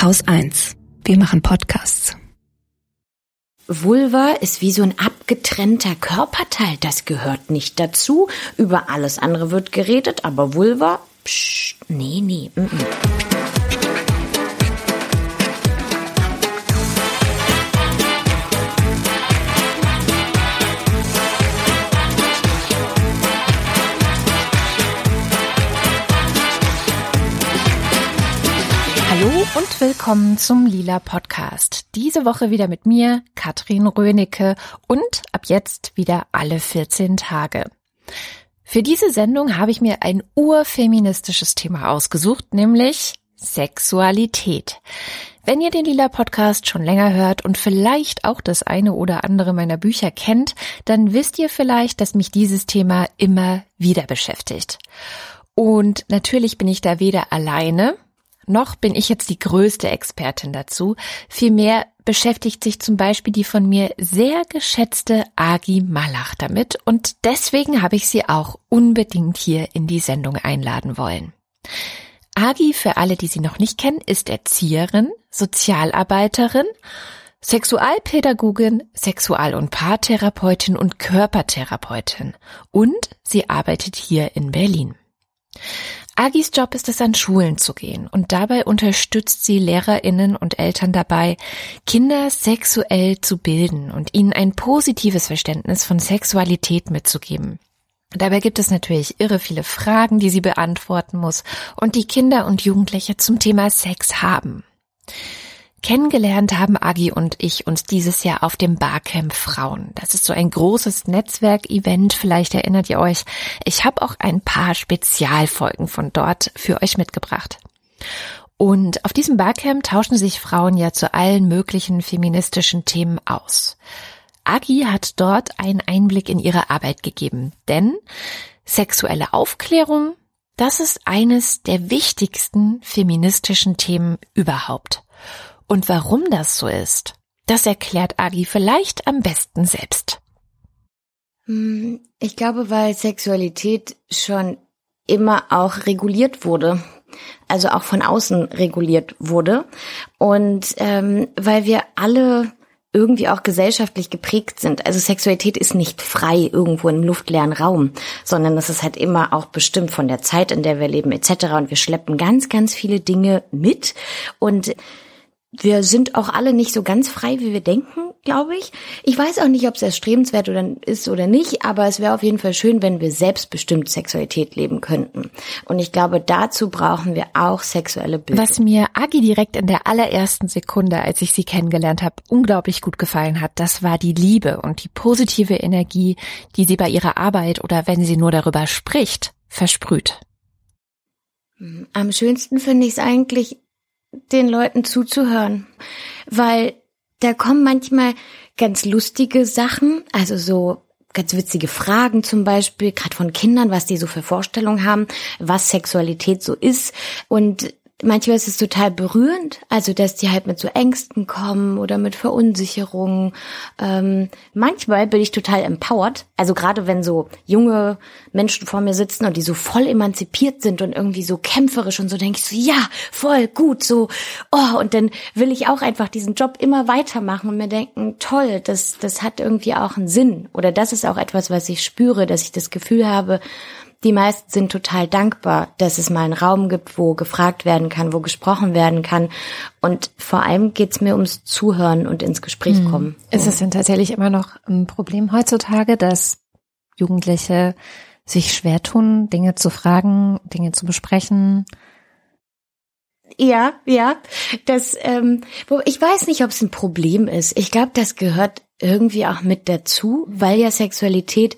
Haus 1. Wir machen Podcasts. Vulva ist wie so ein abgetrennter Körperteil. Das gehört nicht dazu. Über alles andere wird geredet, aber Vulva, psch, nee, nee. Mm -mm. Und willkommen zum Lila Podcast. Diese Woche wieder mit mir, Katrin Rönecke und ab jetzt wieder alle 14 Tage. Für diese Sendung habe ich mir ein urfeministisches Thema ausgesucht, nämlich Sexualität. Wenn ihr den Lila Podcast schon länger hört und vielleicht auch das eine oder andere meiner Bücher kennt, dann wisst ihr vielleicht, dass mich dieses Thema immer wieder beschäftigt. Und natürlich bin ich da weder alleine, noch bin ich jetzt die größte Expertin dazu. Vielmehr beschäftigt sich zum Beispiel die von mir sehr geschätzte Agi Malach damit und deswegen habe ich sie auch unbedingt hier in die Sendung einladen wollen. Agi, für alle, die sie noch nicht kennen, ist Erzieherin, Sozialarbeiterin, Sexualpädagogin, Sexual- und Paartherapeutin und Körpertherapeutin und sie arbeitet hier in Berlin. Agis Job ist es, an Schulen zu gehen und dabei unterstützt sie Lehrerinnen und Eltern dabei, Kinder sexuell zu bilden und ihnen ein positives Verständnis von Sexualität mitzugeben. Dabei gibt es natürlich irre viele Fragen, die sie beantworten muss und die Kinder und Jugendliche zum Thema Sex haben. Kennengelernt haben Agi und ich uns dieses Jahr auf dem Barcamp Frauen. Das ist so ein großes Netzwerkevent, vielleicht erinnert ihr euch. Ich habe auch ein paar Spezialfolgen von dort für euch mitgebracht. Und auf diesem Barcamp tauschen sich Frauen ja zu allen möglichen feministischen Themen aus. Agi hat dort einen Einblick in ihre Arbeit gegeben, denn sexuelle Aufklärung, das ist eines der wichtigsten feministischen Themen überhaupt. Und warum das so ist, das erklärt Agi vielleicht am besten selbst. Hm, ich glaube, weil Sexualität schon immer auch reguliert wurde, also auch von außen reguliert wurde und ähm, weil wir alle irgendwie auch gesellschaftlich geprägt sind. Also Sexualität ist nicht frei irgendwo im luftleeren Raum, sondern das ist halt immer auch bestimmt von der Zeit, in der wir leben etc. Und wir schleppen ganz, ganz viele Dinge mit und wir sind auch alle nicht so ganz frei, wie wir denken, glaube ich. Ich weiß auch nicht, ob es erstrebenswert oder ist oder nicht, aber es wäre auf jeden Fall schön, wenn wir selbstbestimmt Sexualität leben könnten. Und ich glaube, dazu brauchen wir auch sexuelle Bildung. Was mir Agi direkt in der allerersten Sekunde, als ich sie kennengelernt habe, unglaublich gut gefallen hat, das war die Liebe und die positive Energie, die sie bei ihrer Arbeit oder wenn sie nur darüber spricht, versprüht. Am schönsten finde ich es eigentlich, den Leuten zuzuhören, weil da kommen manchmal ganz lustige Sachen, also so ganz witzige Fragen zum Beispiel, gerade von Kindern, was die so für Vorstellungen haben, was Sexualität so ist. Und manchmal ist es total berührend, also dass die halt mit so Ängsten kommen oder mit Verunsicherungen. Ähm, manchmal bin ich total empowered, also gerade wenn so junge Menschen vor mir sitzen und die so voll emanzipiert sind und irgendwie so kämpferisch und so denke ich so, ja, voll gut, so, oh, und dann will ich auch einfach diesen Job immer weitermachen und mir denken, toll, das, das hat irgendwie auch einen Sinn oder das ist auch etwas, was ich spüre, dass ich das Gefühl habe, die meisten sind total dankbar, dass es mal einen Raum gibt, wo gefragt werden kann, wo gesprochen werden kann. Und vor allem geht's mir ums Zuhören und ins Gespräch mhm. kommen. Ist es denn tatsächlich immer noch ein Problem heutzutage, dass Jugendliche sich schwer tun, Dinge zu fragen, Dinge zu besprechen? Ja, ja. Das, ähm, ich weiß nicht, ob es ein Problem ist. Ich glaube, das gehört irgendwie auch mit dazu, weil ja Sexualität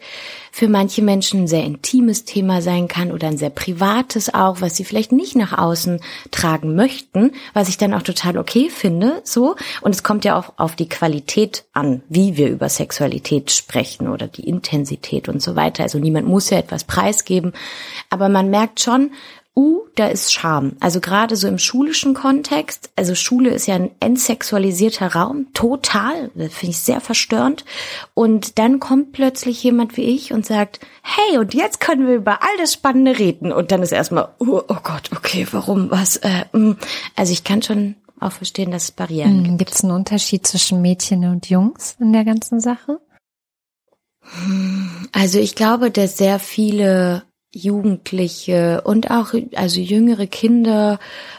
für manche Menschen ein sehr intimes Thema sein kann oder ein sehr privates auch, was sie vielleicht nicht nach außen tragen möchten, was ich dann auch total okay finde, so. Und es kommt ja auch auf die Qualität an, wie wir über Sexualität sprechen oder die Intensität und so weiter. Also niemand muss ja etwas preisgeben, aber man merkt schon, uh, da ist Scham. Also gerade so im schulischen Kontext, also Schule ist ja ein entsexualisierter Raum, total, das finde ich sehr verstörend. Und dann kommt plötzlich jemand wie ich und sagt, hey, und jetzt können wir über all das Spannende reden. Und dann ist erstmal, oh, oh Gott, okay, warum, was? Äh, mm. also ich kann schon auch verstehen, dass es Barrieren mhm. gibt. Gibt es einen Unterschied zwischen Mädchen und Jungs in der ganzen Sache? Also ich glaube, dass sehr viele Jugendliche und auch also jüngere Kinder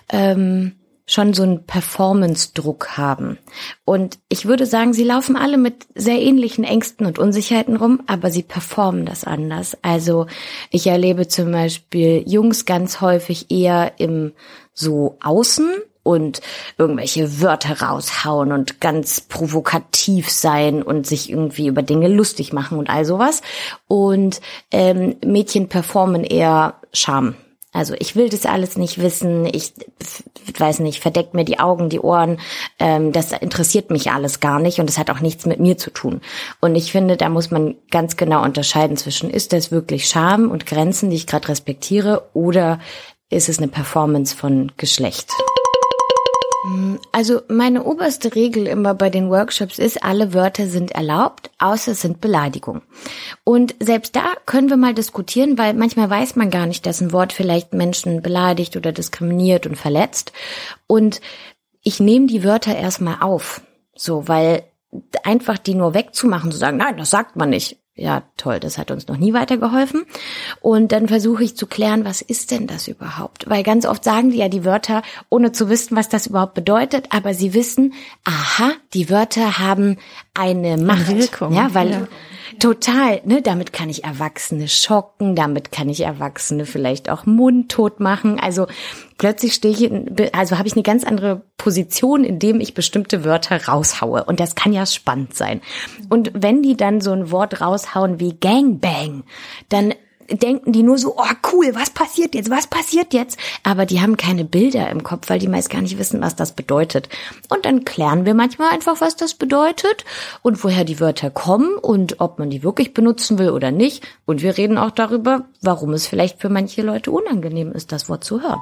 ähm, schon so einen Performance-Druck haben. Und ich würde sagen, sie laufen alle mit sehr ähnlichen Ängsten und Unsicherheiten rum, aber sie performen das anders. Also ich erlebe zum Beispiel Jungs ganz häufig eher im so Außen und irgendwelche Wörter raushauen und ganz provokativ sein und sich irgendwie über Dinge lustig machen und all sowas. Und ähm, Mädchen performen eher Scham also ich will das alles nicht wissen, ich weiß nicht, verdeckt mir die Augen, die Ohren, ähm, das interessiert mich alles gar nicht und es hat auch nichts mit mir zu tun. Und ich finde, da muss man ganz genau unterscheiden zwischen, ist das wirklich Scham und Grenzen, die ich gerade respektiere, oder ist es eine Performance von Geschlecht? Also meine oberste Regel immer bei den Workshops ist, alle Wörter sind erlaubt, außer es sind Beleidigungen. Und selbst da können wir mal diskutieren, weil manchmal weiß man gar nicht, dass ein Wort vielleicht Menschen beleidigt oder diskriminiert und verletzt. Und ich nehme die Wörter erstmal auf, so, weil einfach die nur wegzumachen, zu sagen, nein, das sagt man nicht, ja, toll, das hat uns noch nie weitergeholfen. Und dann versuche ich zu klären, was ist denn das überhaupt? Weil ganz oft sagen die ja die Wörter, ohne zu wissen, was das überhaupt bedeutet, aber sie wissen, aha, die Wörter haben eine Macht. Eine Wirkung. Ja, weil ja. Total, ne? Damit kann ich Erwachsene schocken, damit kann ich Erwachsene vielleicht auch mundtot machen. Also plötzlich stehe ich, in, also habe ich eine ganz andere Position, in dem ich bestimmte Wörter raushaue. Und das kann ja spannend sein. Und wenn die dann so ein Wort raushauen wie Gangbang, dann denken die nur so, oh cool, was passiert jetzt, was passiert jetzt? Aber die haben keine Bilder im Kopf, weil die meist gar nicht wissen, was das bedeutet. Und dann klären wir manchmal einfach, was das bedeutet und woher die Wörter kommen und ob man die wirklich benutzen will oder nicht. Und wir reden auch darüber, warum es vielleicht für manche Leute unangenehm ist, das Wort zu hören.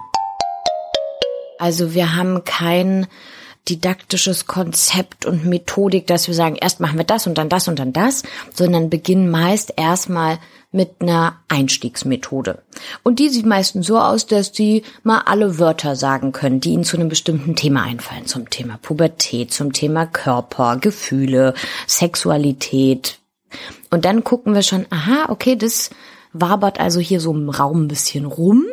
Also wir haben kein didaktisches Konzept und Methodik, dass wir sagen, erst machen wir das und dann das und dann das, sondern beginnen meist erstmal mit einer Einstiegsmethode. Und die sieht meistens so aus, dass die mal alle Wörter sagen können, die ihnen zu einem bestimmten Thema einfallen. Zum Thema Pubertät, zum Thema Körper, Gefühle, Sexualität. Und dann gucken wir schon, aha, okay, das wabert also hier so im Raum ein bisschen rum.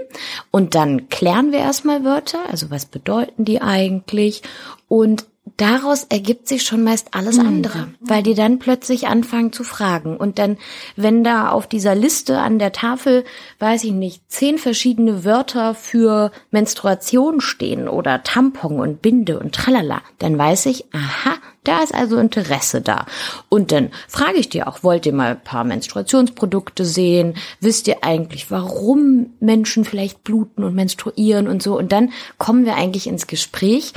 Und dann klären wir erstmal Wörter, also was bedeuten die eigentlich? Und daraus ergibt sich schon meist alles mhm. andere, weil die dann plötzlich anfangen zu fragen. Und dann, wenn da auf dieser Liste an der Tafel, weiß ich nicht, zehn verschiedene Wörter für Menstruation stehen oder Tampon und Binde und tralala, dann weiß ich, aha, da ist also Interesse da. Und dann frage ich dir auch, wollt ihr mal ein paar Menstruationsprodukte sehen? Wisst ihr eigentlich, warum Menschen vielleicht bluten und menstruieren und so? Und dann kommen wir eigentlich ins Gespräch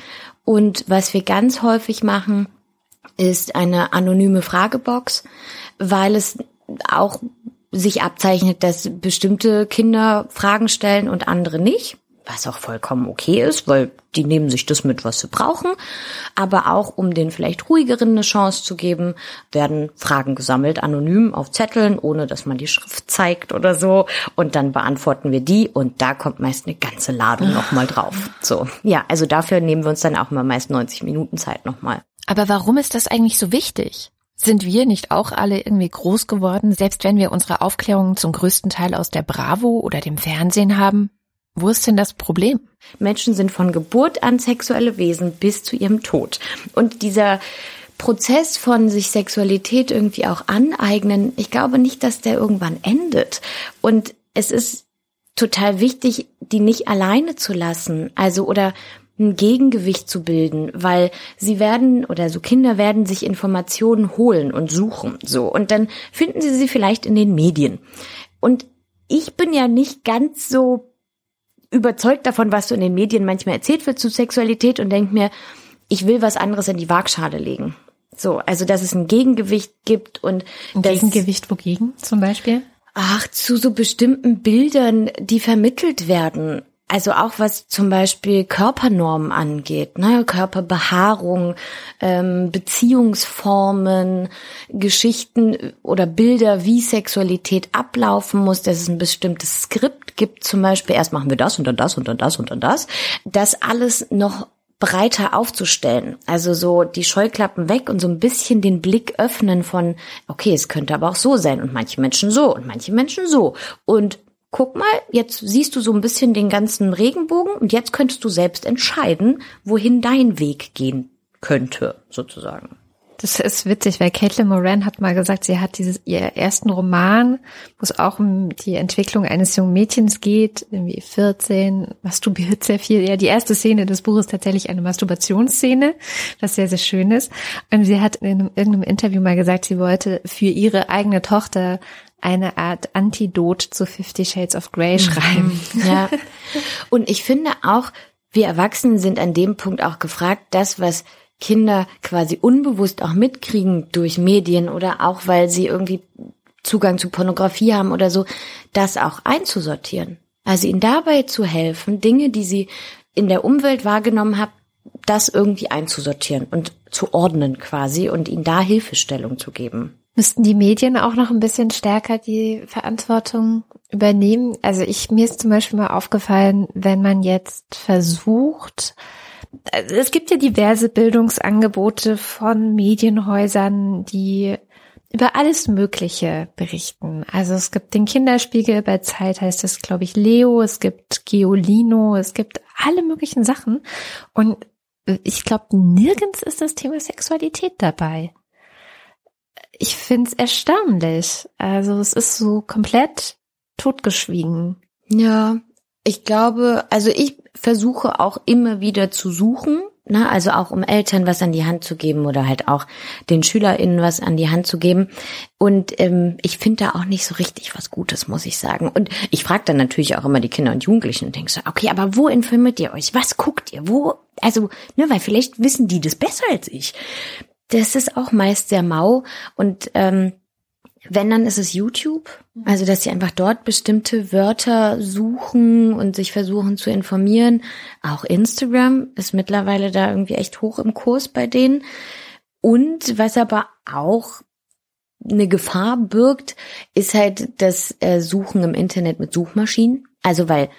und was wir ganz häufig machen, ist eine anonyme Fragebox, weil es auch sich abzeichnet, dass bestimmte Kinder Fragen stellen und andere nicht was auch vollkommen okay ist, weil die nehmen sich das mit, was sie brauchen. Aber auch, um den vielleicht ruhigeren eine Chance zu geben, werden Fragen gesammelt, anonym auf Zetteln, ohne dass man die Schrift zeigt oder so. Und dann beantworten wir die und da kommt meist eine ganze Ladung nochmal drauf. So, ja, also dafür nehmen wir uns dann auch mal meist 90 Minuten Zeit nochmal. Aber warum ist das eigentlich so wichtig? Sind wir nicht auch alle irgendwie groß geworden, selbst wenn wir unsere Aufklärungen zum größten Teil aus der Bravo oder dem Fernsehen haben? Wo ist denn das Problem? Menschen sind von Geburt an sexuelle Wesen bis zu ihrem Tod. Und dieser Prozess von sich Sexualität irgendwie auch aneignen, ich glaube nicht, dass der irgendwann endet. Und es ist total wichtig, die nicht alleine zu lassen. Also oder ein Gegengewicht zu bilden, weil sie werden oder so Kinder werden sich Informationen holen und suchen, so. Und dann finden sie sie vielleicht in den Medien. Und ich bin ja nicht ganz so überzeugt davon, was so in den Medien manchmal erzählt wird zu Sexualität und denke mir, ich will was anderes in die Waagschale legen. So, also dass es ein Gegengewicht gibt und ein Gegengewicht wogegen zum Beispiel? Ach, zu so bestimmten Bildern, die vermittelt werden. Also auch was zum Beispiel Körpernormen angeht, ne? Körperbehaarung, ähm, Beziehungsformen, Geschichten oder Bilder, wie Sexualität ablaufen muss, dass es ein bestimmtes Skript gibt, zum Beispiel erst machen wir das und dann das und dann das und dann das. Das alles noch breiter aufzustellen. Also so die Scheuklappen weg und so ein bisschen den Blick öffnen von, okay, es könnte aber auch so sein und manche Menschen so und manche Menschen so. Und guck mal, jetzt siehst du so ein bisschen den ganzen Regenbogen und jetzt könntest du selbst entscheiden, wohin dein Weg gehen könnte, sozusagen. Das ist witzig, weil Caitlin Moran hat mal gesagt, sie hat dieses, ihr ersten Roman, wo es auch um die Entwicklung eines jungen Mädchens geht, irgendwie 14, masturbiert sehr viel. Ja, die erste Szene des Buches ist tatsächlich eine Masturbationsszene, was sehr, sehr schön ist. Und sie hat in einem, irgendeinem Interview mal gesagt, sie wollte für ihre eigene Tochter eine Art Antidot zu Fifty Shades of Grey mhm. schreiben. Ja. Und ich finde auch, wir Erwachsenen sind an dem Punkt auch gefragt, das, was Kinder quasi unbewusst auch mitkriegen durch Medien oder auch weil sie irgendwie Zugang zu Pornografie haben oder so, das auch einzusortieren. Also ihnen dabei zu helfen, Dinge, die sie in der Umwelt wahrgenommen haben, das irgendwie einzusortieren und zu ordnen quasi und ihnen da Hilfestellung zu geben. Müssten die Medien auch noch ein bisschen stärker die Verantwortung übernehmen? Also ich, mir ist zum Beispiel mal aufgefallen, wenn man jetzt versucht, also es gibt ja diverse Bildungsangebote von Medienhäusern, die über alles Mögliche berichten. Also es gibt den Kinderspiegel, bei Zeit heißt es, glaube ich, Leo, es gibt Geolino, es gibt alle möglichen Sachen. Und ich glaube, nirgends ist das Thema Sexualität dabei. Ich finde es erstaunlich. Also es ist so komplett totgeschwiegen. Ja, ich glaube, also ich versuche auch immer wieder zu suchen, ne, also auch um Eltern was an die Hand zu geben oder halt auch den SchülerInnen was an die Hand zu geben. Und ähm, ich finde da auch nicht so richtig was Gutes, muss ich sagen. Und ich frage dann natürlich auch immer die Kinder und Jugendlichen und denke so, okay, aber wo informiert ihr euch? Was guckt ihr? Wo? Also, ne, weil vielleicht wissen die das besser als ich. Das ist auch meist sehr mau und ähm, wenn, dann ist es YouTube. Also, dass sie einfach dort bestimmte Wörter suchen und sich versuchen zu informieren. Auch Instagram ist mittlerweile da irgendwie echt hoch im Kurs bei denen. Und was aber auch eine Gefahr birgt, ist halt das äh, Suchen im Internet mit Suchmaschinen. Also, weil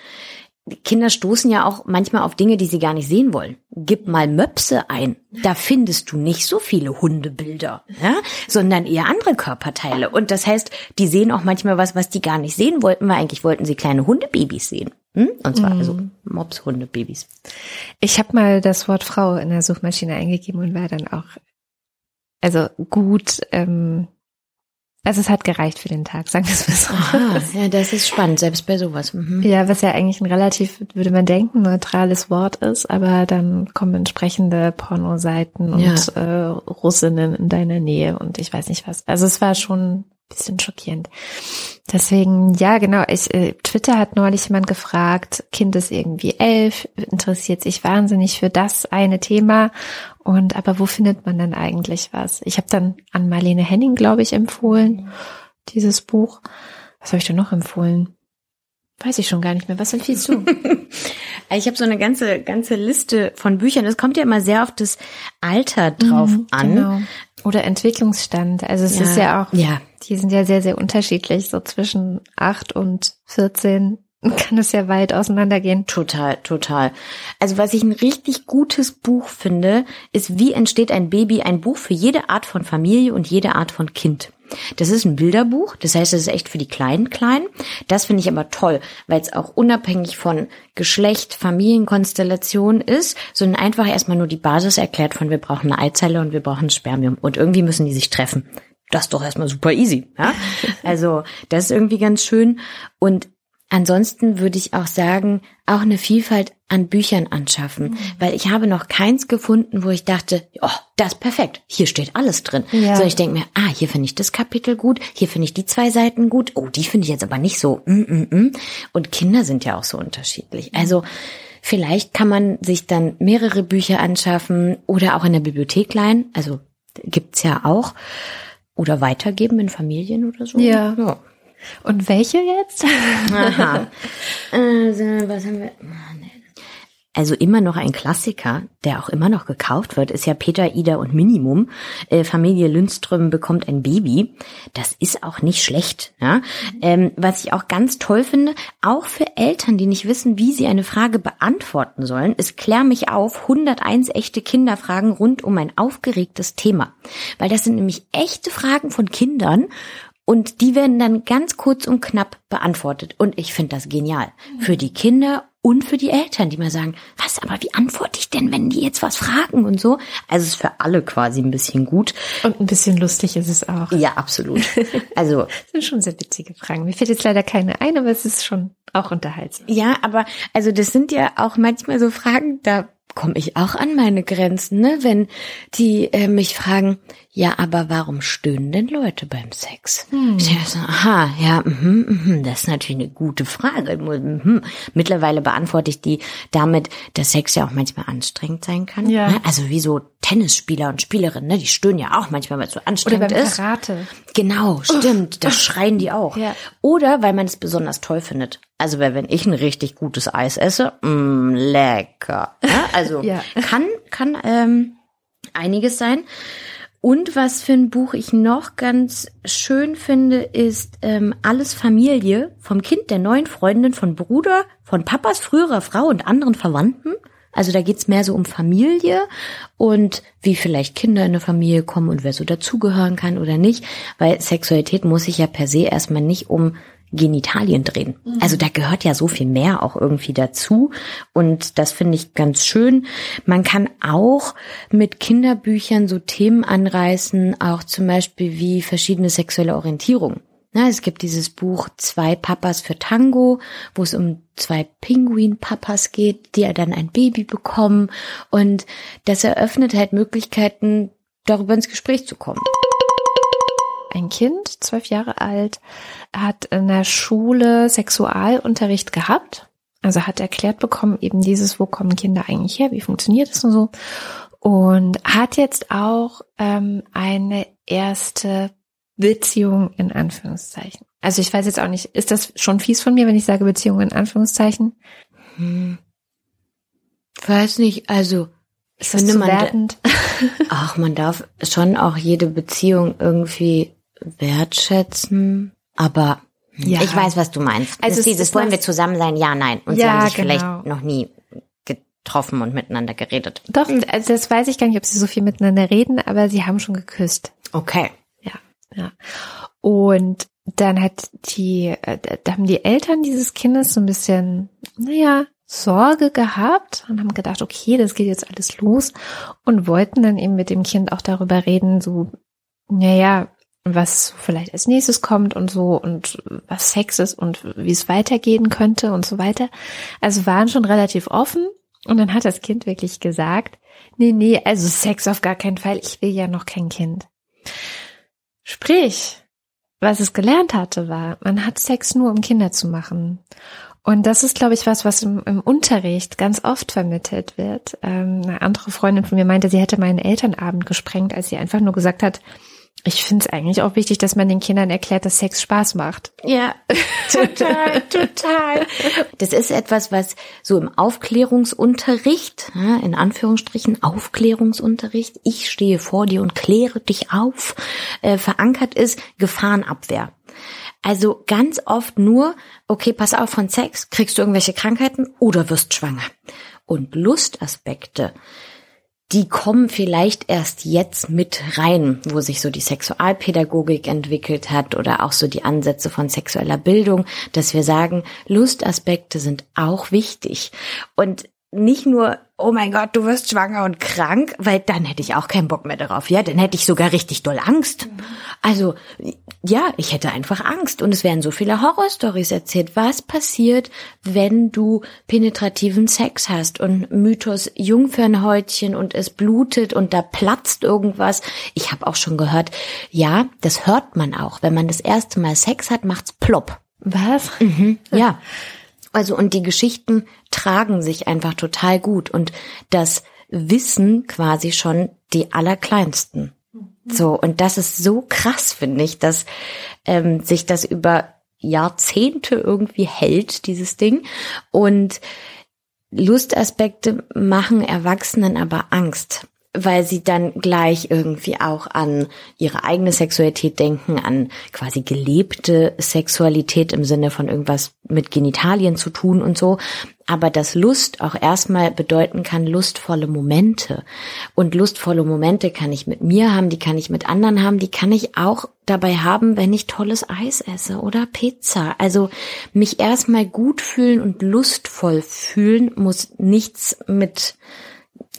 Kinder stoßen ja auch manchmal auf Dinge, die sie gar nicht sehen wollen. Gib mal Möpse ein. Da findest du nicht so viele Hundebilder, ja? sondern eher andere Körperteile. Und das heißt, die sehen auch manchmal was, was die gar nicht sehen wollten, weil eigentlich wollten sie kleine Hundebabys sehen. Hm? Und zwar also mhm. Mops-Hundebabys. Ich habe mal das Wort Frau in der Suchmaschine eingegeben und war dann auch also gut ähm, also es hat gereicht für den Tag, sagen wir es mal so. Aha, ja, das ist spannend, selbst bei sowas. Mhm. Ja, was ja eigentlich ein relativ, würde man denken, neutrales Wort ist, aber dann kommen entsprechende Pornoseiten und ja. äh, Russinnen in deiner Nähe und ich weiß nicht was. Also es war schon bisschen schockierend. Deswegen, ja, genau. Ich, äh, Twitter hat neulich jemand gefragt, Kind ist irgendwie elf, interessiert sich wahnsinnig für das eine Thema. Und aber wo findet man denn eigentlich was? Ich habe dann an Marlene Henning, glaube ich, empfohlen, dieses Buch. Was habe ich denn noch empfohlen? Weiß ich schon gar nicht mehr. Was empfiehlst du? ich habe so eine ganze ganze Liste von Büchern. Es kommt ja immer sehr auf das Alter drauf mhm, an. Genau. Oder Entwicklungsstand. Also es ja, ist ja auch, ja. die sind ja sehr, sehr unterschiedlich. So zwischen acht und 14 kann es ja weit auseinandergehen. Total, total. Also was ich ein richtig gutes Buch finde, ist Wie entsteht ein Baby? Ein Buch für jede Art von Familie und jede Art von Kind. Das ist ein Bilderbuch, das heißt, es ist echt für die kleinen Kleinen. Das finde ich aber toll, weil es auch unabhängig von Geschlecht, Familienkonstellation ist, sondern einfach erstmal nur die Basis erklärt von wir brauchen eine Eizelle und wir brauchen ein Spermium und irgendwie müssen die sich treffen. Das ist doch erstmal super easy. Ja? Also das ist irgendwie ganz schön. Und Ansonsten würde ich auch sagen, auch eine Vielfalt an Büchern anschaffen, mhm. weil ich habe noch keins gefunden, wo ich dachte, oh, das ist perfekt, hier steht alles drin. Ja. So ich denke mir, ah, hier finde ich das Kapitel gut, hier finde ich die zwei Seiten gut, oh, die finde ich jetzt aber nicht so. Mm, mm, mm. Und Kinder sind ja auch so unterschiedlich. Also vielleicht kann man sich dann mehrere Bücher anschaffen oder auch in der Bibliothek leihen, also gibt's ja auch, oder weitergeben in Familien oder so. Ja. ja. Und welche jetzt? Aha. Also, was haben wir? Also immer noch ein Klassiker, der auch immer noch gekauft wird, ist ja Peter, Ida und Minimum. Äh, Familie Lindström bekommt ein Baby. Das ist auch nicht schlecht. Ja? Ähm, was ich auch ganz toll finde, auch für Eltern, die nicht wissen, wie sie eine Frage beantworten sollen, ist Klär mich auf 101 echte Kinderfragen rund um ein aufgeregtes Thema. Weil das sind nämlich echte Fragen von Kindern und die werden dann ganz kurz und knapp beantwortet. Und ich finde das genial. Für die Kinder und für die Eltern, die mal sagen, was, aber wie antworte ich denn, wenn die jetzt was fragen und so? Also es ist für alle quasi ein bisschen gut. Und ein bisschen lustig ist es auch. Ja, absolut. Also. das sind schon sehr witzige Fragen. Mir fällt jetzt leider keine ein, aber es ist schon auch unterhaltsam. Ja, aber also das sind ja auch manchmal so Fragen, da komme ich auch an meine Grenzen, ne? Wenn die äh, mich fragen, ja, aber warum stöhnen denn Leute beim Sex? Hm. Ich denke so, aha, ja, mh, mh, das ist natürlich eine gute Frage. Mh. Mittlerweile beantworte ich die damit, dass Sex ja auch manchmal anstrengend sein kann. Ja. Ne? Also wie so Tennisspieler und Spielerinnen, ne? die stöhnen ja auch manchmal, weil es so anstrengend Oder beim ist. Karate. Genau, stimmt. Das schreien die auch. Ja. Oder weil man es besonders toll findet. Also weil wenn ich ein richtig gutes Eis esse, mh, lecker. Ja? Also ja. kann kann ähm, einiges sein. Und was für ein Buch ich noch ganz schön finde, ist ähm, Alles Familie vom Kind der neuen Freundin von Bruder, von Papas früherer Frau und anderen Verwandten. Also da geht's mehr so um Familie und wie vielleicht Kinder in eine Familie kommen und wer so dazugehören kann oder nicht. Weil Sexualität muss sich ja per se erstmal nicht um Genitalien drehen. Mhm. Also da gehört ja so viel mehr auch irgendwie dazu. Und das finde ich ganz schön. Man kann auch mit Kinderbüchern so Themen anreißen, auch zum Beispiel wie verschiedene sexuelle Orientierung. Na, es gibt dieses Buch Zwei Papas für Tango, wo es um zwei Pinguin-Papas geht, die ja dann ein Baby bekommen. Und das eröffnet halt Möglichkeiten, darüber ins Gespräch zu kommen ein Kind, zwölf Jahre alt, hat in der Schule Sexualunterricht gehabt. Also hat erklärt bekommen, eben dieses, wo kommen Kinder eigentlich her, wie funktioniert es und so. Und hat jetzt auch ähm, eine erste Beziehung in Anführungszeichen. Also ich weiß jetzt auch nicht, ist das schon fies von mir, wenn ich sage Beziehung in Anführungszeichen? Hm. Weiß nicht, also ich finde man, ach, man darf schon auch jede Beziehung irgendwie wertschätzen, aber ja. ich weiß, was du meinst. Also dieses wollen wir zusammen sein, ja, nein. Und ja, sie haben sich genau. vielleicht noch nie getroffen und miteinander geredet. Doch, also das weiß ich gar nicht, ob sie so viel miteinander reden, aber sie haben schon geküsst. Okay. Ja, ja. Und dann hat die, äh, da haben die Eltern dieses Kindes so ein bisschen, naja, Sorge gehabt und haben gedacht, okay, das geht jetzt alles los und wollten dann eben mit dem Kind auch darüber reden, so, naja, was vielleicht als nächstes kommt und so und was Sex ist und wie es weitergehen könnte und so weiter. Also waren schon relativ offen und dann hat das Kind wirklich gesagt, nee, nee, also Sex auf gar keinen Fall, ich will ja noch kein Kind. Sprich, was es gelernt hatte, war, man hat Sex nur, um Kinder zu machen. Und das ist, glaube ich, was, was im, im Unterricht ganz oft vermittelt wird. Ähm, eine andere Freundin von mir meinte, sie hätte meinen Elternabend gesprengt, als sie einfach nur gesagt hat, ich finde es eigentlich auch wichtig, dass man den Kindern erklärt, dass Sex Spaß macht. Ja, total, total. Das ist etwas, was so im Aufklärungsunterricht, in Anführungsstrichen Aufklärungsunterricht, ich stehe vor dir und kläre dich auf, äh, verankert ist, Gefahrenabwehr. Also ganz oft nur, okay, pass auf von Sex, kriegst du irgendwelche Krankheiten oder wirst schwanger. Und Lustaspekte die kommen vielleicht erst jetzt mit rein, wo sich so die Sexualpädagogik entwickelt hat oder auch so die Ansätze von sexueller Bildung, dass wir sagen, Lustaspekte sind auch wichtig. Und nicht nur, oh mein Gott, du wirst schwanger und krank, weil dann hätte ich auch keinen Bock mehr darauf. Ja, dann hätte ich sogar richtig doll Angst. Also, ja, ich hätte einfach Angst und es werden so viele Horrorstories erzählt. Was passiert, wenn du penetrativen Sex hast und Mythos Jungfernhäutchen und es blutet und da platzt irgendwas? Ich habe auch schon gehört, ja, das hört man auch. Wenn man das erste Mal Sex hat, macht's plopp. Was? Mhm, ja. Also und die Geschichten tragen sich einfach total gut. Und das wissen quasi schon die allerkleinsten. So und das ist so krass finde ich, dass ähm, sich das über Jahrzehnte irgendwie hält dieses Ding. Und Lustaspekte machen Erwachsenen aber Angst weil sie dann gleich irgendwie auch an ihre eigene Sexualität denken, an quasi gelebte Sexualität im Sinne von irgendwas mit Genitalien zu tun und so. Aber dass Lust auch erstmal bedeuten kann, lustvolle Momente. Und lustvolle Momente kann ich mit mir haben, die kann ich mit anderen haben, die kann ich auch dabei haben, wenn ich tolles Eis esse oder Pizza. Also mich erstmal gut fühlen und lustvoll fühlen muss nichts mit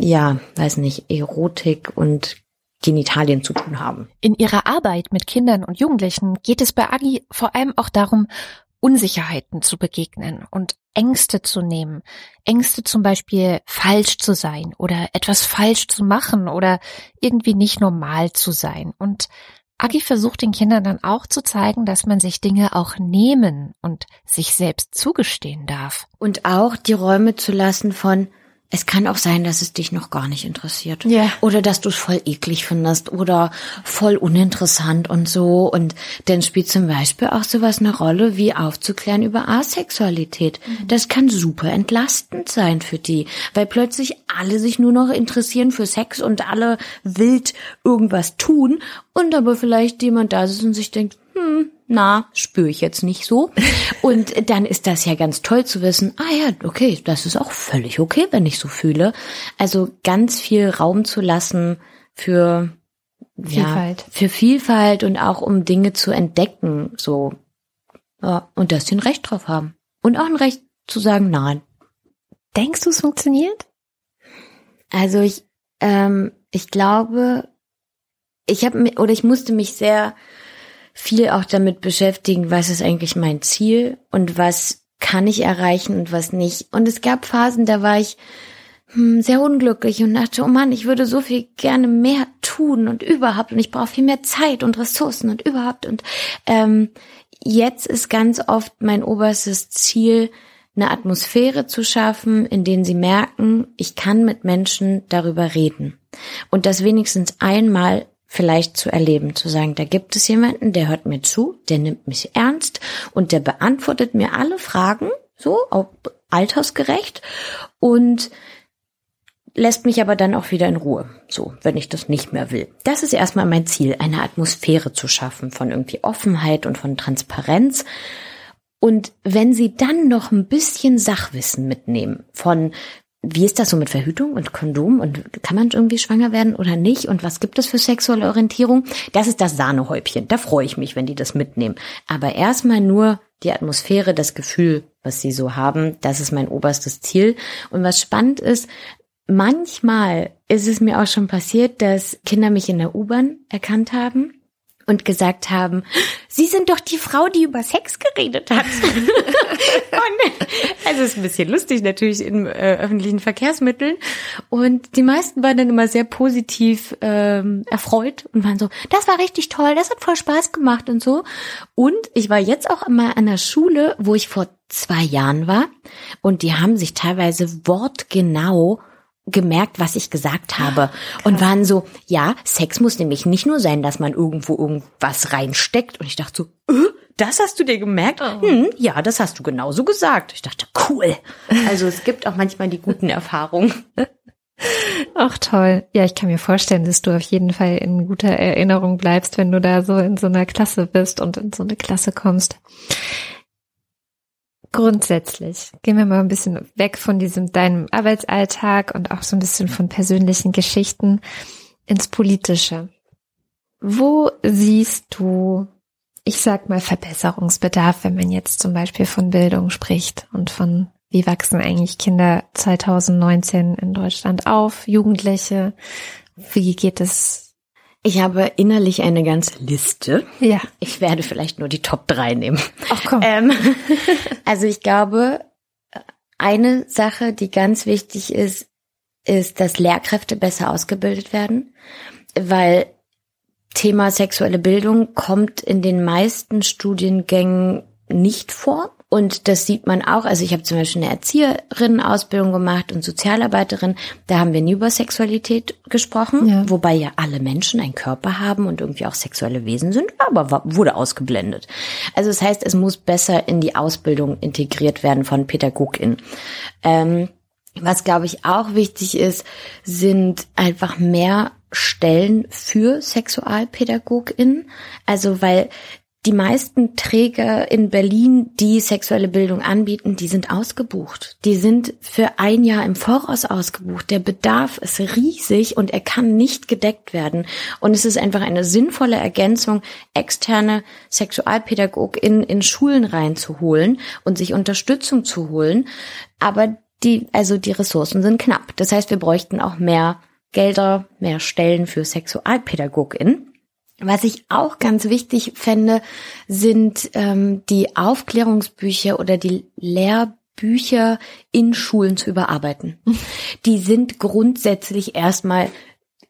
ja, weiß nicht, Erotik und Genitalien zu tun haben. In ihrer Arbeit mit Kindern und Jugendlichen geht es bei Agi vor allem auch darum, Unsicherheiten zu begegnen und Ängste zu nehmen. Ängste zum Beispiel falsch zu sein oder etwas falsch zu machen oder irgendwie nicht normal zu sein. Und Agi versucht den Kindern dann auch zu zeigen, dass man sich Dinge auch nehmen und sich selbst zugestehen darf. Und auch die Räume zu lassen von, es kann auch sein, dass es dich noch gar nicht interessiert. Ja. Oder dass du es voll eklig findest oder voll uninteressant und so. Und dann spielt zum Beispiel auch sowas eine Rolle, wie aufzuklären über Asexualität. Mhm. Das kann super entlastend sein für die, weil plötzlich alle sich nur noch interessieren für Sex und alle wild irgendwas tun und aber vielleicht jemand da ist und sich denkt, hm, na, spüre ich jetzt nicht so. Und dann ist das ja ganz toll zu wissen, ah ja, okay, das ist auch völlig okay, wenn ich so fühle. Also ganz viel Raum zu lassen für Vielfalt. Ja, für Vielfalt und auch um Dinge zu entdecken, so. Ja, und dass sie ein Recht drauf haben. Und auch ein Recht zu sagen, nein. Denkst du, es funktioniert? Also ich, ähm, ich glaube, ich habe oder ich musste mich sehr viel auch damit beschäftigen, was ist eigentlich mein Ziel und was kann ich erreichen und was nicht. Und es gab Phasen, da war ich hm, sehr unglücklich und dachte, oh Mann, ich würde so viel gerne mehr tun und überhaupt und ich brauche viel mehr Zeit und Ressourcen und überhaupt und ähm, jetzt ist ganz oft mein oberstes Ziel, eine Atmosphäre zu schaffen, in denen sie merken, ich kann mit Menschen darüber reden. Und das wenigstens einmal vielleicht zu erleben, zu sagen, da gibt es jemanden, der hört mir zu, der nimmt mich ernst und der beantwortet mir alle Fragen, so, auch altersgerecht und lässt mich aber dann auch wieder in Ruhe, so, wenn ich das nicht mehr will. Das ist erstmal mein Ziel, eine Atmosphäre zu schaffen von irgendwie Offenheit und von Transparenz. Und wenn Sie dann noch ein bisschen Sachwissen mitnehmen von wie ist das so mit Verhütung und Kondom und kann man irgendwie schwanger werden oder nicht und was gibt es für sexuelle Orientierung? Das ist das Sahnehäubchen. Da freue ich mich, wenn die das mitnehmen. Aber erstmal nur die Atmosphäre, das Gefühl, was sie so haben, das ist mein oberstes Ziel. Und was spannend ist, manchmal ist es mir auch schon passiert, dass Kinder mich in der U-Bahn erkannt haben und gesagt haben, Sie sind doch die Frau, die über Sex geredet hat. und, also ist ein bisschen lustig natürlich in äh, öffentlichen Verkehrsmitteln. Und die meisten waren dann immer sehr positiv ähm, erfreut und waren so, das war richtig toll, das hat voll Spaß gemacht und so. Und ich war jetzt auch einmal an der Schule, wo ich vor zwei Jahren war. Und die haben sich teilweise wortgenau gemerkt, was ich gesagt habe Krass. und waren so, ja, Sex muss nämlich nicht nur sein, dass man irgendwo irgendwas reinsteckt und ich dachte so, äh, das hast du dir gemerkt? Oh. Hm, ja, das hast du genauso gesagt. Ich dachte, cool. Also es gibt auch manchmal die guten Erfahrungen. Ach toll. Ja, ich kann mir vorstellen, dass du auf jeden Fall in guter Erinnerung bleibst, wenn du da so in so einer Klasse bist und in so eine Klasse kommst grundsätzlich, gehen wir mal ein bisschen weg von diesem deinem Arbeitsalltag und auch so ein bisschen von persönlichen Geschichten ins Politische. Wo siehst du, ich sag mal, Verbesserungsbedarf, wenn man jetzt zum Beispiel von Bildung spricht und von wie wachsen eigentlich Kinder 2019 in Deutschland auf, Jugendliche? Wie geht es ich habe innerlich eine ganze Liste. Ja. Ich werde vielleicht nur die Top 3 nehmen. Ach komm. Ähm, also ich glaube, eine Sache, die ganz wichtig ist, ist, dass Lehrkräfte besser ausgebildet werden, weil Thema sexuelle Bildung kommt in den meisten Studiengängen nicht vor. Und das sieht man auch. Also ich habe zum Beispiel eine Erzieherinnen-Ausbildung gemacht und Sozialarbeiterin. Da haben wir nie über Sexualität gesprochen, ja. wobei ja alle Menschen einen Körper haben und irgendwie auch sexuelle Wesen sind, aber wurde ausgeblendet. Also das heißt, es muss besser in die Ausbildung integriert werden von PädagogInnen. Ähm, Was, glaube ich, auch wichtig ist, sind einfach mehr Stellen für SexualpädagogInnen. Also, weil die meisten Träger in Berlin, die sexuelle Bildung anbieten, die sind ausgebucht. Die sind für ein Jahr im Voraus ausgebucht. Der Bedarf ist riesig und er kann nicht gedeckt werden. Und es ist einfach eine sinnvolle Ergänzung, externe SexualpädagogInnen in Schulen reinzuholen und sich Unterstützung zu holen. Aber die, also die Ressourcen sind knapp. Das heißt, wir bräuchten auch mehr Gelder, mehr Stellen für SexualpädagogInnen. Was ich auch ganz wichtig fände, sind ähm, die Aufklärungsbücher oder die Lehrbücher in Schulen zu überarbeiten. Die sind grundsätzlich erstmal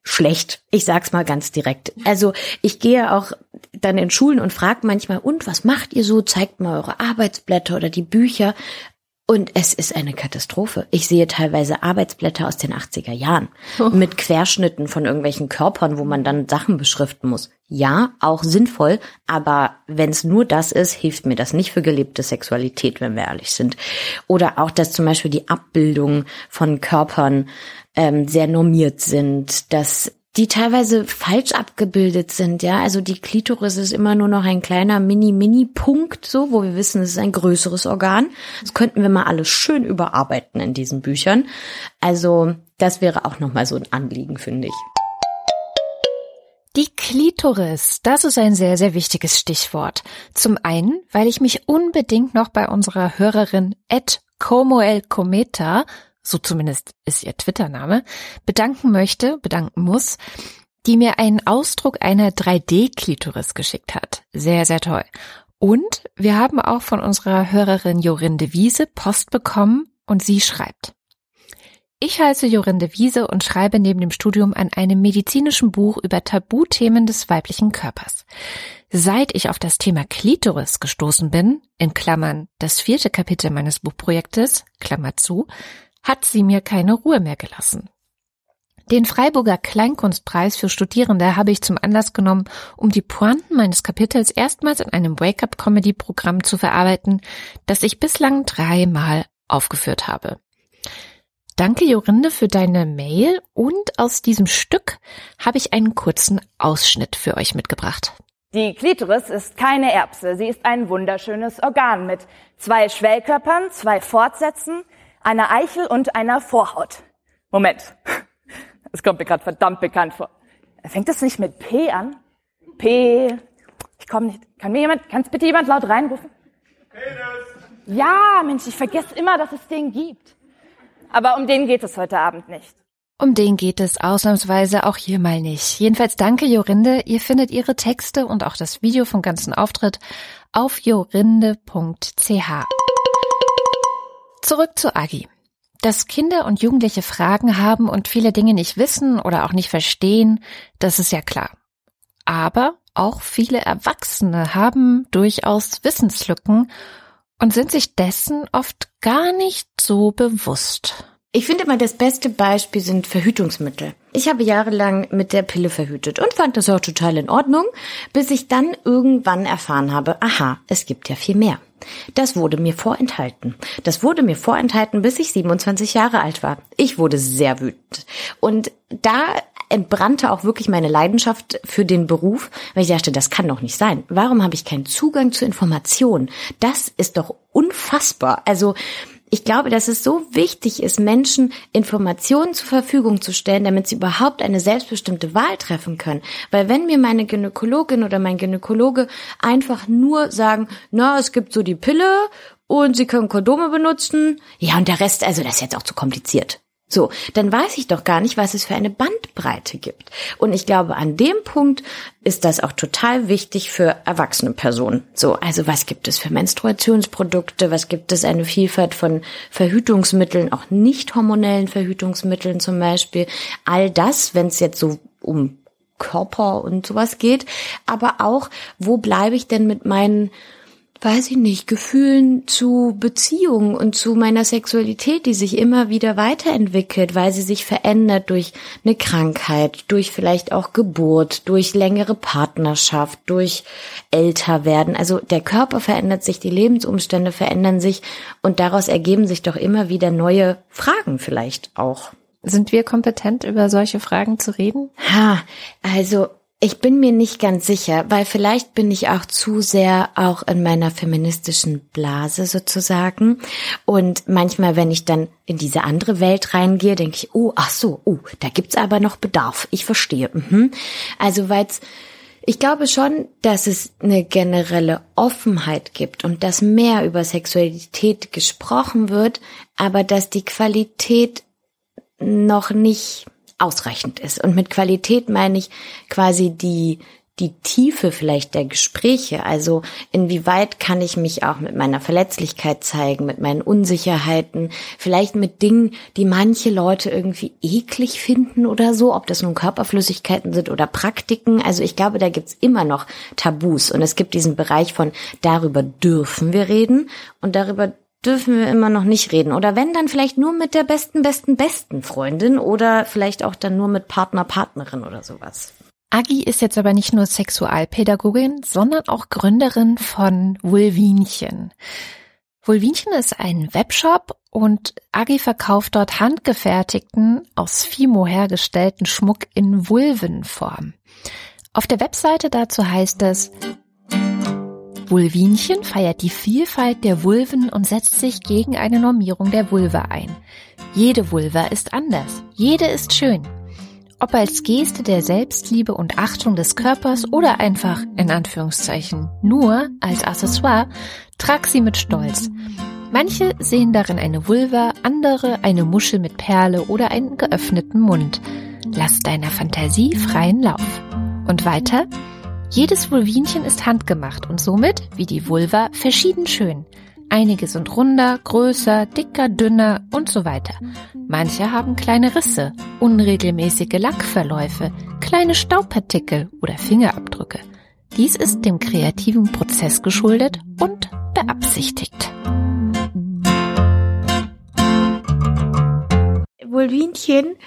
schlecht. Ich sag's mal ganz direkt. Also ich gehe auch dann in Schulen und frage manchmal, und was macht ihr so? Zeigt mal eure Arbeitsblätter oder die Bücher. Und es ist eine Katastrophe. Ich sehe teilweise Arbeitsblätter aus den 80er Jahren oh. mit Querschnitten von irgendwelchen Körpern, wo man dann Sachen beschriften muss. Ja, auch sinnvoll, aber wenn es nur das ist, hilft mir das nicht für gelebte Sexualität, wenn wir ehrlich sind. Oder auch, dass zum Beispiel die Abbildung von Körpern ähm, sehr normiert sind, dass die teilweise falsch abgebildet sind, ja. Also die Klitoris ist immer nur noch ein kleiner Mini-Mini-Punkt, so, wo wir wissen, es ist ein größeres Organ. Das könnten wir mal alles schön überarbeiten in diesen Büchern. Also, das wäre auch nochmal so ein Anliegen, finde ich. Die Klitoris, das ist ein sehr, sehr wichtiges Stichwort. Zum einen, weil ich mich unbedingt noch bei unserer Hörerin Ed Como el Cometa so zumindest ist ihr Twitter-Name, bedanken möchte, bedanken muss, die mir einen Ausdruck einer 3D-Klitoris geschickt hat. Sehr, sehr toll. Und wir haben auch von unserer Hörerin Jorinde Wiese Post bekommen und sie schreibt. Ich heiße Jorinde Wiese und schreibe neben dem Studium an einem medizinischen Buch über Tabuthemen des weiblichen Körpers. Seit ich auf das Thema Klitoris gestoßen bin, in Klammern das vierte Kapitel meines Buchprojektes, Klammer zu, hat sie mir keine Ruhe mehr gelassen. Den Freiburger Kleinkunstpreis für Studierende habe ich zum Anlass genommen, um die Pointen meines Kapitels erstmals in einem Wake-up-Comedy-Programm zu verarbeiten, das ich bislang dreimal aufgeführt habe. Danke, Jorinde, für deine Mail und aus diesem Stück habe ich einen kurzen Ausschnitt für euch mitgebracht. Die Klitoris ist keine Erbse, sie ist ein wunderschönes Organ mit zwei Schwellkörpern, zwei Fortsätzen, einer Eichel und einer Vorhaut. Moment, das kommt mir gerade verdammt bekannt vor. Fängt das nicht mit P an? P. Ich komme nicht. Kann mir jemand, kann bitte jemand laut reinrufen? Penis. Ja, Mensch, ich vergesse immer, dass es den gibt. Aber um den geht es heute Abend nicht. Um den geht es ausnahmsweise auch hier mal nicht. Jedenfalls danke Jorinde. Ihr findet ihre Texte und auch das Video vom ganzen Auftritt auf jorinde.ch. Zurück zu Agi. Dass Kinder und Jugendliche Fragen haben und viele Dinge nicht wissen oder auch nicht verstehen, das ist ja klar. Aber auch viele Erwachsene haben durchaus Wissenslücken und sind sich dessen oft gar nicht so bewusst. Ich finde mal, das beste Beispiel sind Verhütungsmittel. Ich habe jahrelang mit der Pille verhütet und fand das auch total in Ordnung, bis ich dann irgendwann erfahren habe, aha, es gibt ja viel mehr. Das wurde mir vorenthalten. Das wurde mir vorenthalten, bis ich 27 Jahre alt war. Ich wurde sehr wütend. Und da entbrannte auch wirklich meine Leidenschaft für den Beruf, weil ich dachte, das kann doch nicht sein. Warum habe ich keinen Zugang zu Informationen? Das ist doch unfassbar. Also ich glaube, dass es so wichtig ist, Menschen Informationen zur Verfügung zu stellen, damit sie überhaupt eine selbstbestimmte Wahl treffen können. Weil wenn mir meine Gynäkologin oder mein Gynäkologe einfach nur sagen, na, es gibt so die Pille und sie können Kondome benutzen, ja, und der Rest, also das ist jetzt auch zu kompliziert. So, dann weiß ich doch gar nicht, was es für eine Bandbreite gibt. Und ich glaube, an dem Punkt ist das auch total wichtig für erwachsene Personen. So, also was gibt es für Menstruationsprodukte? Was gibt es eine Vielfalt von Verhütungsmitteln, auch nicht hormonellen Verhütungsmitteln zum Beispiel? All das, wenn es jetzt so um Körper und sowas geht, aber auch, wo bleibe ich denn mit meinen weiß ich nicht, Gefühlen zu Beziehungen und zu meiner Sexualität, die sich immer wieder weiterentwickelt, weil sie sich verändert durch eine Krankheit, durch vielleicht auch Geburt, durch längere Partnerschaft, durch älter werden. Also der Körper verändert sich, die Lebensumstände verändern sich und daraus ergeben sich doch immer wieder neue Fragen vielleicht auch. Sind wir kompetent, über solche Fragen zu reden? Ha, also ich bin mir nicht ganz sicher, weil vielleicht bin ich auch zu sehr auch in meiner feministischen Blase sozusagen. Und manchmal, wenn ich dann in diese andere Welt reingehe, denke ich, oh, ach so, oh, da gibt's aber noch Bedarf. Ich verstehe. Mhm. Also, weil's ich glaube schon, dass es eine generelle Offenheit gibt und dass mehr über Sexualität gesprochen wird, aber dass die Qualität noch nicht ausreichend ist. Und mit Qualität meine ich quasi die, die Tiefe vielleicht der Gespräche. Also inwieweit kann ich mich auch mit meiner Verletzlichkeit zeigen, mit meinen Unsicherheiten, vielleicht mit Dingen, die manche Leute irgendwie eklig finden oder so, ob das nun Körperflüssigkeiten sind oder Praktiken. Also ich glaube, da gibt's immer noch Tabus. Und es gibt diesen Bereich von darüber dürfen wir reden und darüber dürfen wir immer noch nicht reden. Oder wenn, dann vielleicht nur mit der besten, besten, besten Freundin oder vielleicht auch dann nur mit Partner, Partnerin oder sowas. Agi ist jetzt aber nicht nur Sexualpädagogin, sondern auch Gründerin von Vulvinchen. Vulvinchen ist ein Webshop und Agi verkauft dort handgefertigten, aus Fimo hergestellten Schmuck in Vulvenform. Auf der Webseite dazu heißt es, Vulvinchen feiert die Vielfalt der Vulven und setzt sich gegen eine Normierung der Vulva ein. Jede Vulva ist anders, jede ist schön. Ob als Geste der Selbstliebe und Achtung des Körpers oder einfach, in Anführungszeichen, nur als Accessoire, trag sie mit Stolz. Manche sehen darin eine Vulva, andere eine Muschel mit Perle oder einen geöffneten Mund. Lass deiner Fantasie freien Lauf. Und weiter? Jedes Vulvinchen ist handgemacht und somit, wie die Vulva, verschieden schön. Einige sind runder, größer, dicker, dünner und so weiter. Manche haben kleine Risse, unregelmäßige Lackverläufe, kleine Staubpartikel oder Fingerabdrücke. Dies ist dem kreativen Prozess geschuldet und beabsichtigt. Vulvinchen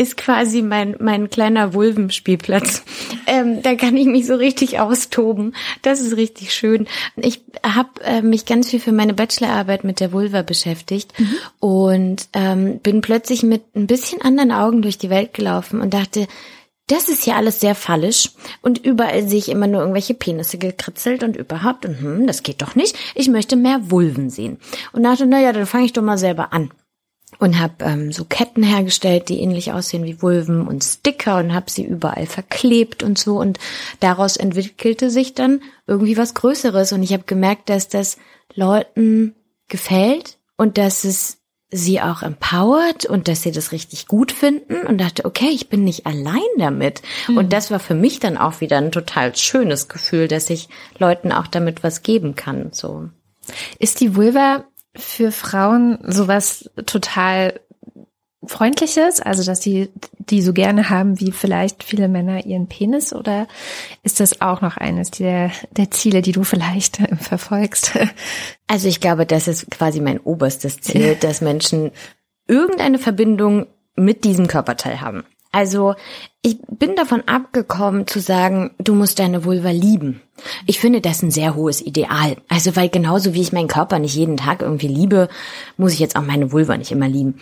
ist quasi mein, mein kleiner Vulvenspielplatz. Ähm, da kann ich mich so richtig austoben. Das ist richtig schön. Ich habe äh, mich ganz viel für meine Bachelorarbeit mit der Vulva beschäftigt mhm. und ähm, bin plötzlich mit ein bisschen anderen Augen durch die Welt gelaufen und dachte, das ist ja alles sehr fallisch und überall sehe ich immer nur irgendwelche Penisse gekritzelt und überhaupt und hm, das geht doch nicht. Ich möchte mehr Vulven sehen. Und dachte, naja, dann fange ich doch mal selber an und habe ähm, so Ketten hergestellt, die ähnlich aussehen wie Vulven und Sticker und habe sie überall verklebt und so und daraus entwickelte sich dann irgendwie was Größeres und ich habe gemerkt, dass das Leuten gefällt und dass es sie auch empowert und dass sie das richtig gut finden und dachte, okay, ich bin nicht allein damit. Mhm. Und das war für mich dann auch wieder ein total schönes Gefühl, dass ich Leuten auch damit was geben kann, so. Ist die Vulva für Frauen sowas total Freundliches, also dass sie die so gerne haben, wie vielleicht viele Männer ihren Penis, oder ist das auch noch eines der, der Ziele, die du vielleicht verfolgst? Also ich glaube, das ist quasi mein oberstes Ziel, dass Menschen irgendeine Verbindung mit diesem Körperteil haben. Also ich bin davon abgekommen zu sagen, du musst deine Vulva lieben. Ich finde das ein sehr hohes Ideal. Also weil genauso wie ich meinen Körper nicht jeden Tag irgendwie liebe, muss ich jetzt auch meine Vulva nicht immer lieben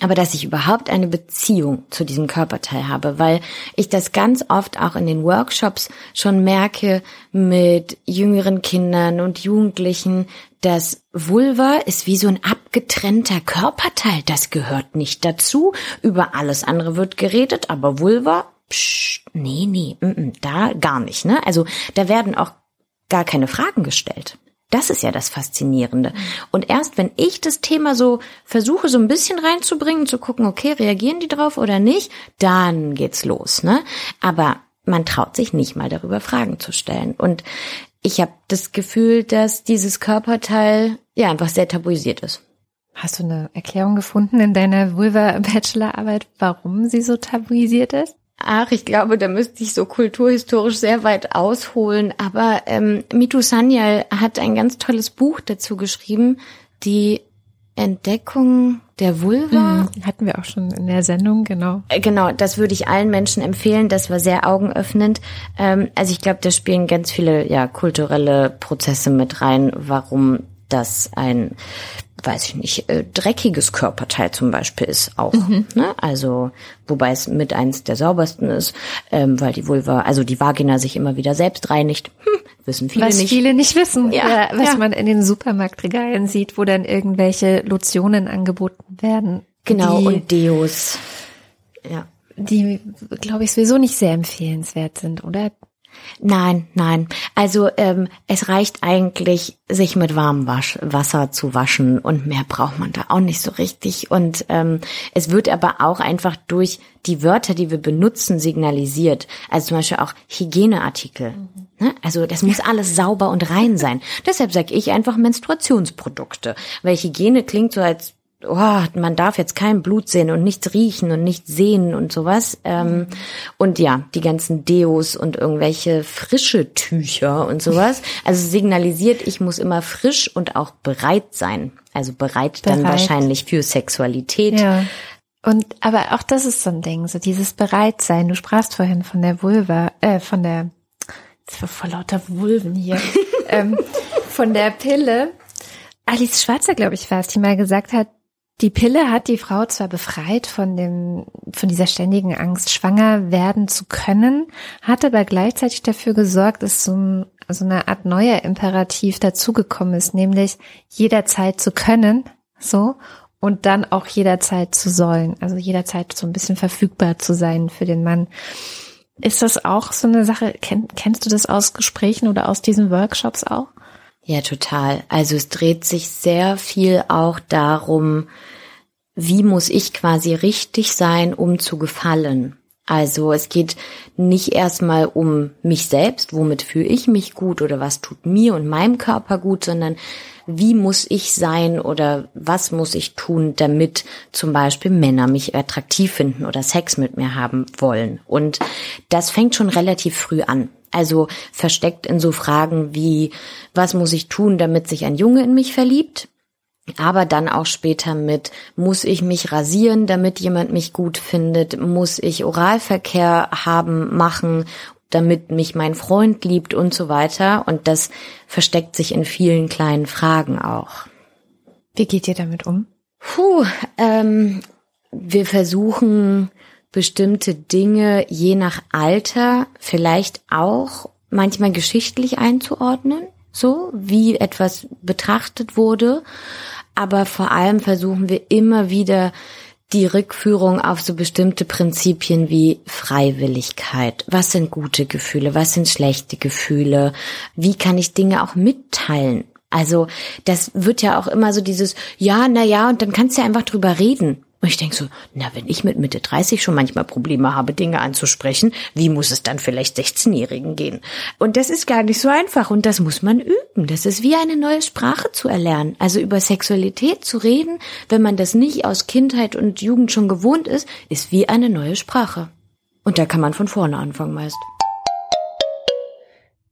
aber dass ich überhaupt eine Beziehung zu diesem Körperteil habe, weil ich das ganz oft auch in den Workshops schon merke mit jüngeren Kindern und Jugendlichen, dass Vulva ist wie so ein abgetrennter Körperteil, das gehört nicht dazu. Über alles andere wird geredet, aber Vulva, psch, nee, nee, m -m, da gar nicht, ne? Also da werden auch gar keine Fragen gestellt. Das ist ja das Faszinierende. Und erst wenn ich das Thema so versuche, so ein bisschen reinzubringen, zu gucken, okay, reagieren die drauf oder nicht, dann geht's los, ne? Aber man traut sich nicht mal darüber Fragen zu stellen. Und ich habe das Gefühl, dass dieses Körperteil ja einfach sehr tabuisiert ist. Hast du eine Erklärung gefunden in deiner Vulva-Bachelorarbeit, warum sie so tabuisiert ist? Ach, ich glaube, da müsste ich so kulturhistorisch sehr weit ausholen. Aber ähm, Mitu Sanyal hat ein ganz tolles Buch dazu geschrieben, die Entdeckung der Vulva. Mhm, hatten wir auch schon in der Sendung, genau. Äh, Genau, das würde ich allen Menschen empfehlen. Das war sehr augenöffnend. Ähm, also ich glaube, da spielen ganz viele ja kulturelle Prozesse mit rein, warum das ein, weiß ich nicht, äh, dreckiges Körperteil zum Beispiel ist auch. Ne? Also wobei es mit eins der saubersten ist, ähm, weil die Vulva, also die Vagina sich immer wieder selbst reinigt. Hm, wissen viele was nicht. viele nicht wissen, Ja, ja, was ja. man in den Supermarktregalen sieht, wo dann irgendwelche Lotionen angeboten werden. genau die, und Deos. Ja. die, glaube ich, sowieso nicht sehr empfehlenswert sind, oder? Nein, nein. Also ähm, es reicht eigentlich, sich mit warmem Wasch Wasser zu waschen und mehr braucht man da auch nicht so richtig. Und ähm, es wird aber auch einfach durch die Wörter, die wir benutzen, signalisiert. Also zum Beispiel auch Hygieneartikel. Ne? Also das muss alles sauber und rein sein. Deshalb sage ich einfach Menstruationsprodukte, weil Hygiene klingt so als oh, man darf jetzt kein Blut sehen und nichts riechen und nichts sehen und sowas. Ähm, und ja, die ganzen Deos und irgendwelche frische Tücher und sowas. Also signalisiert, ich muss immer frisch und auch bereit sein. Also bereit, dann Bereit. wahrscheinlich für Sexualität. Ja. Und aber auch das ist so ein Ding, so dieses Bereitsein. Du sprachst vorhin von der Vulva, äh, von der jetzt war voll lauter Vulven hier, ähm, von der Pille. Alice Schwarzer, glaube ich, war es, die mal gesagt hat, die Pille hat die Frau zwar befreit von dem, von dieser ständigen Angst, schwanger werden zu können, hat aber gleichzeitig dafür gesorgt, dass so, so eine Art neuer Imperativ dazugekommen ist, nämlich jederzeit zu können, so, und dann auch jederzeit zu sollen, also jederzeit so ein bisschen verfügbar zu sein für den Mann. Ist das auch so eine Sache, kenn, kennst du das aus Gesprächen oder aus diesen Workshops auch? Ja, total. Also es dreht sich sehr viel auch darum, wie muss ich quasi richtig sein, um zu gefallen. Also es geht nicht erstmal um mich selbst, womit fühle ich mich gut oder was tut mir und meinem Körper gut, sondern wie muss ich sein oder was muss ich tun, damit zum Beispiel Männer mich attraktiv finden oder Sex mit mir haben wollen. Und das fängt schon relativ früh an. Also versteckt in so Fragen wie, was muss ich tun, damit sich ein Junge in mich verliebt? Aber dann auch später mit, muss ich mich rasieren, damit jemand mich gut findet? Muss ich Oralverkehr haben, machen, damit mich mein Freund liebt und so weiter? Und das versteckt sich in vielen kleinen Fragen auch. Wie geht ihr damit um? Puh, ähm, wir versuchen bestimmte Dinge je nach Alter vielleicht auch manchmal geschichtlich einzuordnen, so wie etwas betrachtet wurde. Aber vor allem versuchen wir immer wieder die Rückführung auf so bestimmte Prinzipien wie Freiwilligkeit. Was sind gute Gefühle? Was sind schlechte Gefühle? Wie kann ich Dinge auch mitteilen? Also das wird ja auch immer so dieses, ja, na ja, und dann kannst du ja einfach drüber reden. Und ich denke so, na, wenn ich mit Mitte 30 schon manchmal Probleme habe, Dinge anzusprechen, wie muss es dann vielleicht 16-Jährigen gehen? Und das ist gar nicht so einfach und das muss man üben. Das ist wie eine neue Sprache zu erlernen. Also über Sexualität zu reden, wenn man das nicht aus Kindheit und Jugend schon gewohnt ist, ist wie eine neue Sprache. Und da kann man von vorne anfangen meist.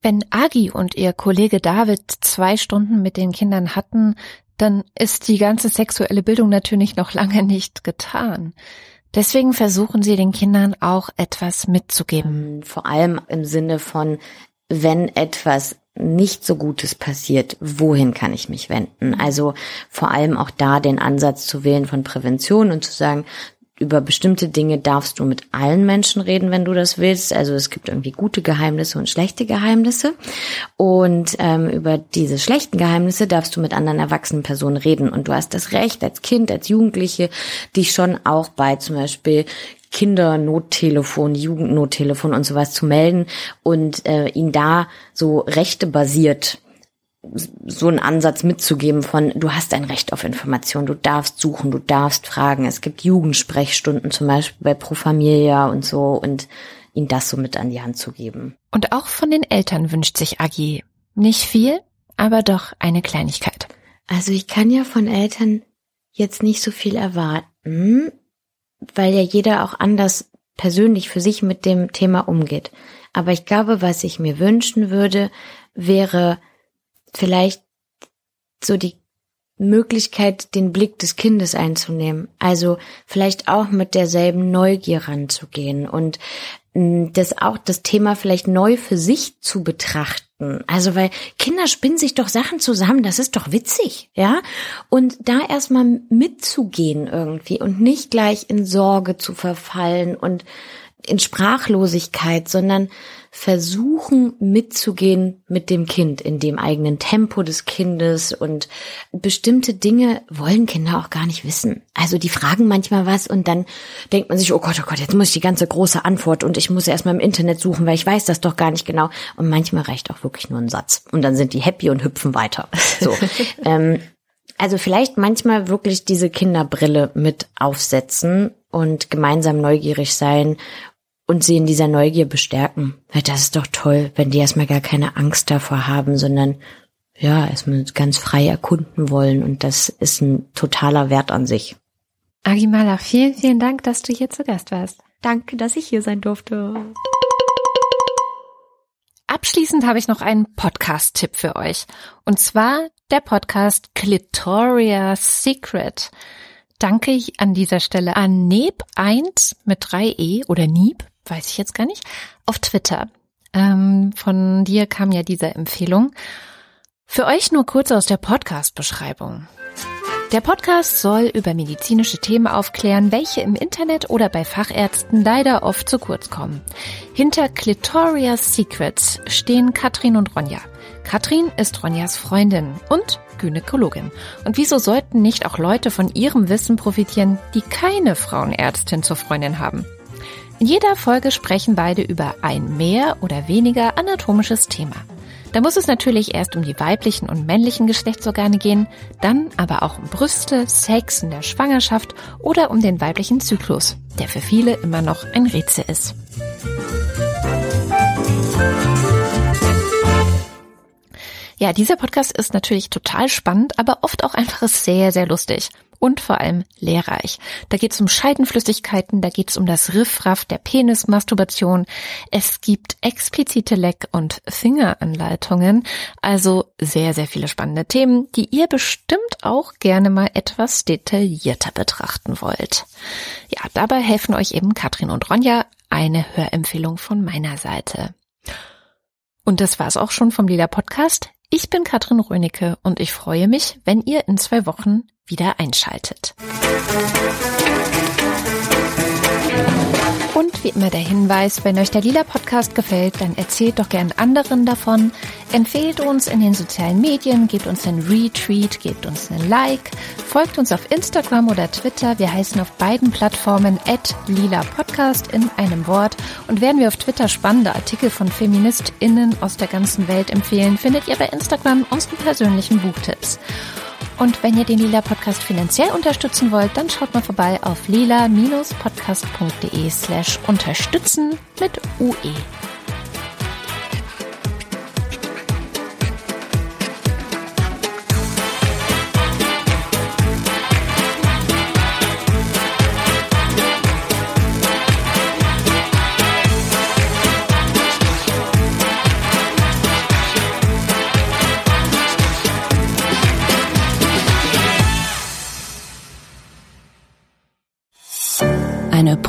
Wenn Agi und ihr Kollege David zwei Stunden mit den Kindern hatten, dann ist die ganze sexuelle Bildung natürlich noch lange nicht getan. Deswegen versuchen sie den Kindern auch etwas mitzugeben. Vor allem im Sinne von, wenn etwas nicht so Gutes passiert, wohin kann ich mich wenden? Also vor allem auch da den Ansatz zu wählen von Prävention und zu sagen, über bestimmte Dinge darfst du mit allen Menschen reden, wenn du das willst. Also es gibt irgendwie gute Geheimnisse und schlechte Geheimnisse. Und ähm, über diese schlechten Geheimnisse darfst du mit anderen erwachsenen Personen reden. Und du hast das Recht als Kind, als Jugendliche, dich schon auch bei zum Beispiel Kindernottelefon, Jugendnottelefon und sowas zu melden und äh, ihn da so rechtebasiert so einen Ansatz mitzugeben von, du hast ein Recht auf Information, du darfst suchen, du darfst fragen. Es gibt Jugendsprechstunden zum Beispiel bei Pro Familia und so und ihn das so mit an die Hand zu geben. Und auch von den Eltern wünscht sich Agi nicht viel, aber doch eine Kleinigkeit. Also ich kann ja von Eltern jetzt nicht so viel erwarten, weil ja jeder auch anders persönlich für sich mit dem Thema umgeht. Aber ich glaube, was ich mir wünschen würde, wäre vielleicht so die Möglichkeit, den Blick des Kindes einzunehmen. Also vielleicht auch mit derselben Neugier ranzugehen und mm, das auch das Thema vielleicht neu für sich zu betrachten. Also weil Kinder spinnen sich doch Sachen zusammen, das ist doch witzig, ja? Und da erstmal mitzugehen irgendwie und nicht gleich in Sorge zu verfallen und in Sprachlosigkeit, sondern versuchen mitzugehen mit dem Kind in dem eigenen Tempo des Kindes und bestimmte Dinge wollen Kinder auch gar nicht wissen. Also die fragen manchmal was und dann denkt man sich, oh Gott, oh Gott, jetzt muss ich die ganze große Antwort und ich muss erstmal im Internet suchen, weil ich weiß das doch gar nicht genau. Und manchmal reicht auch wirklich nur ein Satz und dann sind die happy und hüpfen weiter. So. ähm, also vielleicht manchmal wirklich diese Kinderbrille mit aufsetzen und gemeinsam neugierig sein und sie in dieser Neugier bestärken. Das ist doch toll, wenn die erstmal gar keine Angst davor haben, sondern ja, erstmal ganz frei erkunden wollen und das ist ein totaler Wert an sich. Agimala, vielen, vielen Dank, dass du hier zu Gast warst. Danke, dass ich hier sein durfte. Abschließend habe ich noch einen Podcast-Tipp für euch. Und zwar der Podcast Clitoria Secret. Danke ich an dieser Stelle an Neb1 mit 3e oder Nieb weiß ich jetzt gar nicht, auf Twitter. Ähm, von dir kam ja diese Empfehlung. Für euch nur kurz aus der Podcast-Beschreibung. Der Podcast soll über medizinische Themen aufklären, welche im Internet oder bei Fachärzten leider oft zu kurz kommen. Hinter Clitoria's Secrets stehen Katrin und Ronja. Katrin ist Ronjas Freundin und Gynäkologin. Und wieso sollten nicht auch Leute von ihrem Wissen profitieren, die keine Frauenärztin zur Freundin haben? In jeder Folge sprechen beide über ein mehr oder weniger anatomisches Thema. Da muss es natürlich erst um die weiblichen und männlichen Geschlechtsorgane gehen, dann aber auch um Brüste, Sex in der Schwangerschaft oder um den weiblichen Zyklus, der für viele immer noch ein Rätsel ist. Ja, dieser Podcast ist natürlich total spannend, aber oft auch einfach sehr, sehr lustig und vor allem lehrreich. Da geht es um Scheidenflüssigkeiten, da geht es um das Riffraff der Penismasturbation. Es gibt explizite Leck- und Fingeranleitungen, also sehr, sehr viele spannende Themen, die ihr bestimmt auch gerne mal etwas detaillierter betrachten wollt. Ja, dabei helfen euch eben Katrin und Ronja. Eine Hörempfehlung von meiner Seite. Und das war's auch schon vom Lila Podcast. Ich bin Katrin Rönecke und ich freue mich, wenn ihr in zwei Wochen wieder einschaltet. Und wie immer der Hinweis, wenn euch der Lila Podcast gefällt, dann erzählt doch gern anderen davon. Empfehlt uns in den sozialen Medien, gebt uns einen Retweet, gebt uns einen Like, folgt uns auf Instagram oder Twitter. Wir heißen auf beiden Plattformen at Lila Podcast in einem Wort. Und werden wir auf Twitter spannende Artikel von FeministInnen aus der ganzen Welt empfehlen, findet ihr bei Instagram unsere persönlichen Buchtipps. Und wenn ihr den Lila Podcast finanziell unterstützen wollt, dann schaut mal vorbei auf lila-podcast.de slash unterstützen mit UE.